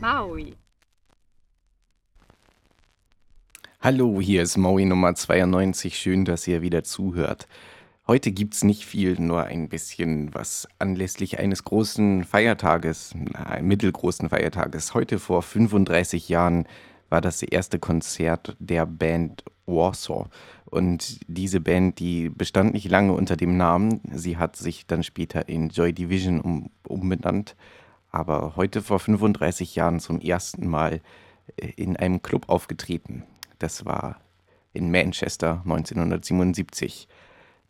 Maui. Hallo, hier ist Maui Nummer 92. Schön, dass ihr wieder zuhört. Heute gibt's nicht viel, nur ein bisschen was anlässlich eines großen Feiertages, äh, mittelgroßen Feiertages. Heute vor 35 Jahren war das erste Konzert der Band Warsaw. Und diese Band, die bestand nicht lange unter dem Namen. Sie hat sich dann später in Joy Division um, umbenannt. Aber heute vor 35 Jahren zum ersten Mal äh, in einem Club aufgetreten. Das war in Manchester 1977.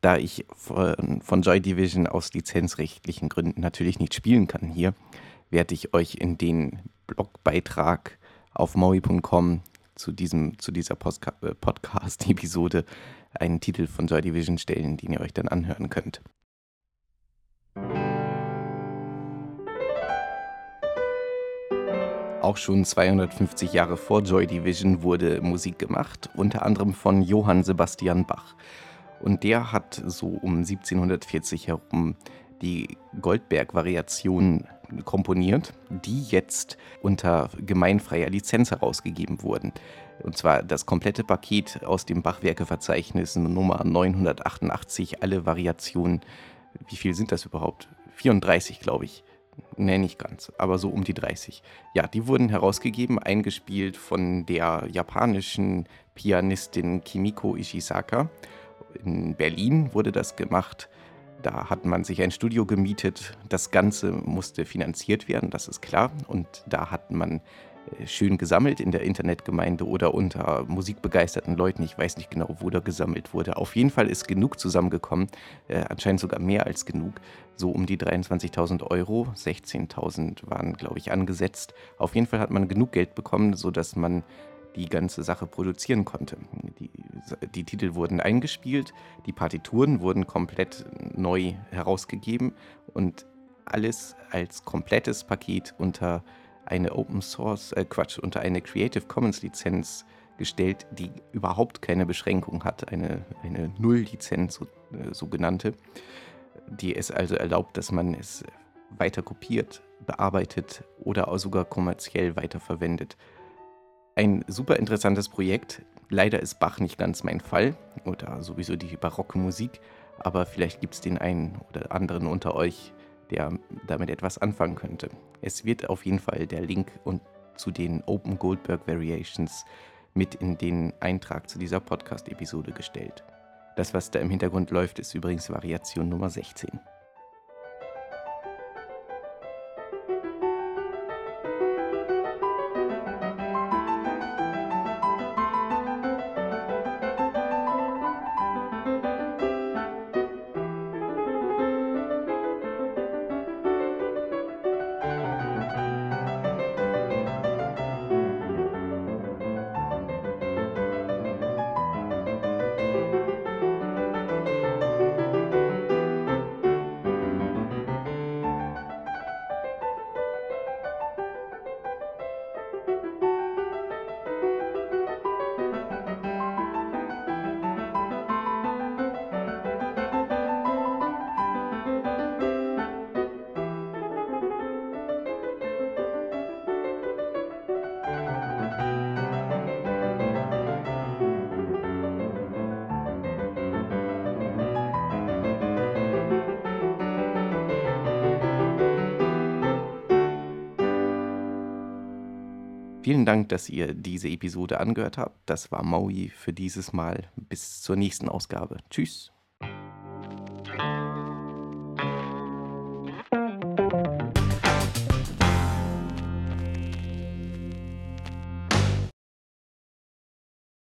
Da ich von, von Joy Division aus lizenzrechtlichen Gründen natürlich nicht spielen kann hier, werde ich euch in den Blogbeitrag auf maui.com zu, zu dieser äh, Podcast-Episode einen Titel von Joy Division stellen, den ihr euch dann anhören könnt. Auch schon 250 Jahre vor Joy Division wurde Musik gemacht, unter anderem von Johann Sebastian Bach. Und der hat so um 1740 herum die Goldberg-Variationen komponiert, die jetzt unter gemeinfreier Lizenz herausgegeben wurden. Und zwar das komplette Paket aus dem Bachwerkeverzeichnis Nummer 988, alle Variationen. Wie viel sind das überhaupt? 34, glaube ich. Nee, nicht ganz, aber so um die 30. Ja, die wurden herausgegeben, eingespielt von der japanischen Pianistin Kimiko Ishisaka in Berlin wurde das gemacht. Da hat man sich ein Studio gemietet. Das Ganze musste finanziert werden, das ist klar. Und da hat man schön gesammelt in der Internetgemeinde oder unter musikbegeisterten Leuten. Ich weiß nicht genau, wo da gesammelt wurde. Auf jeden Fall ist genug zusammengekommen, äh, anscheinend sogar mehr als genug. So um die 23.000 Euro, 16.000 waren, glaube ich, angesetzt. Auf jeden Fall hat man genug Geld bekommen, sodass man die ganze Sache produzieren konnte. Die, die, Titel wurden eingespielt, die Partituren wurden komplett neu herausgegeben und alles als komplettes Paket unter eine Open Source, äh Quatsch, unter eine Creative Commons Lizenz gestellt, die überhaupt keine Beschränkung hat, eine, eine Null-Lizenz, so, äh, sogenannte, die es also erlaubt, dass man es weiter kopiert, bearbeitet oder auch sogar kommerziell weiterverwendet. Ein super interessantes Projekt. Leider ist Bach nicht ganz mein Fall oder sowieso die barocke Musik, aber vielleicht gibt es den einen oder anderen unter euch, der damit etwas anfangen könnte. Es wird auf jeden Fall der Link und zu den Open Goldberg Variations mit in den Eintrag zu dieser Podcast-Episode gestellt. Das, was da im Hintergrund läuft, ist übrigens Variation Nummer 16. Vielen Dank, dass ihr diese Episode angehört habt. Das war Maui für dieses Mal. Bis zur nächsten Ausgabe. Tschüss.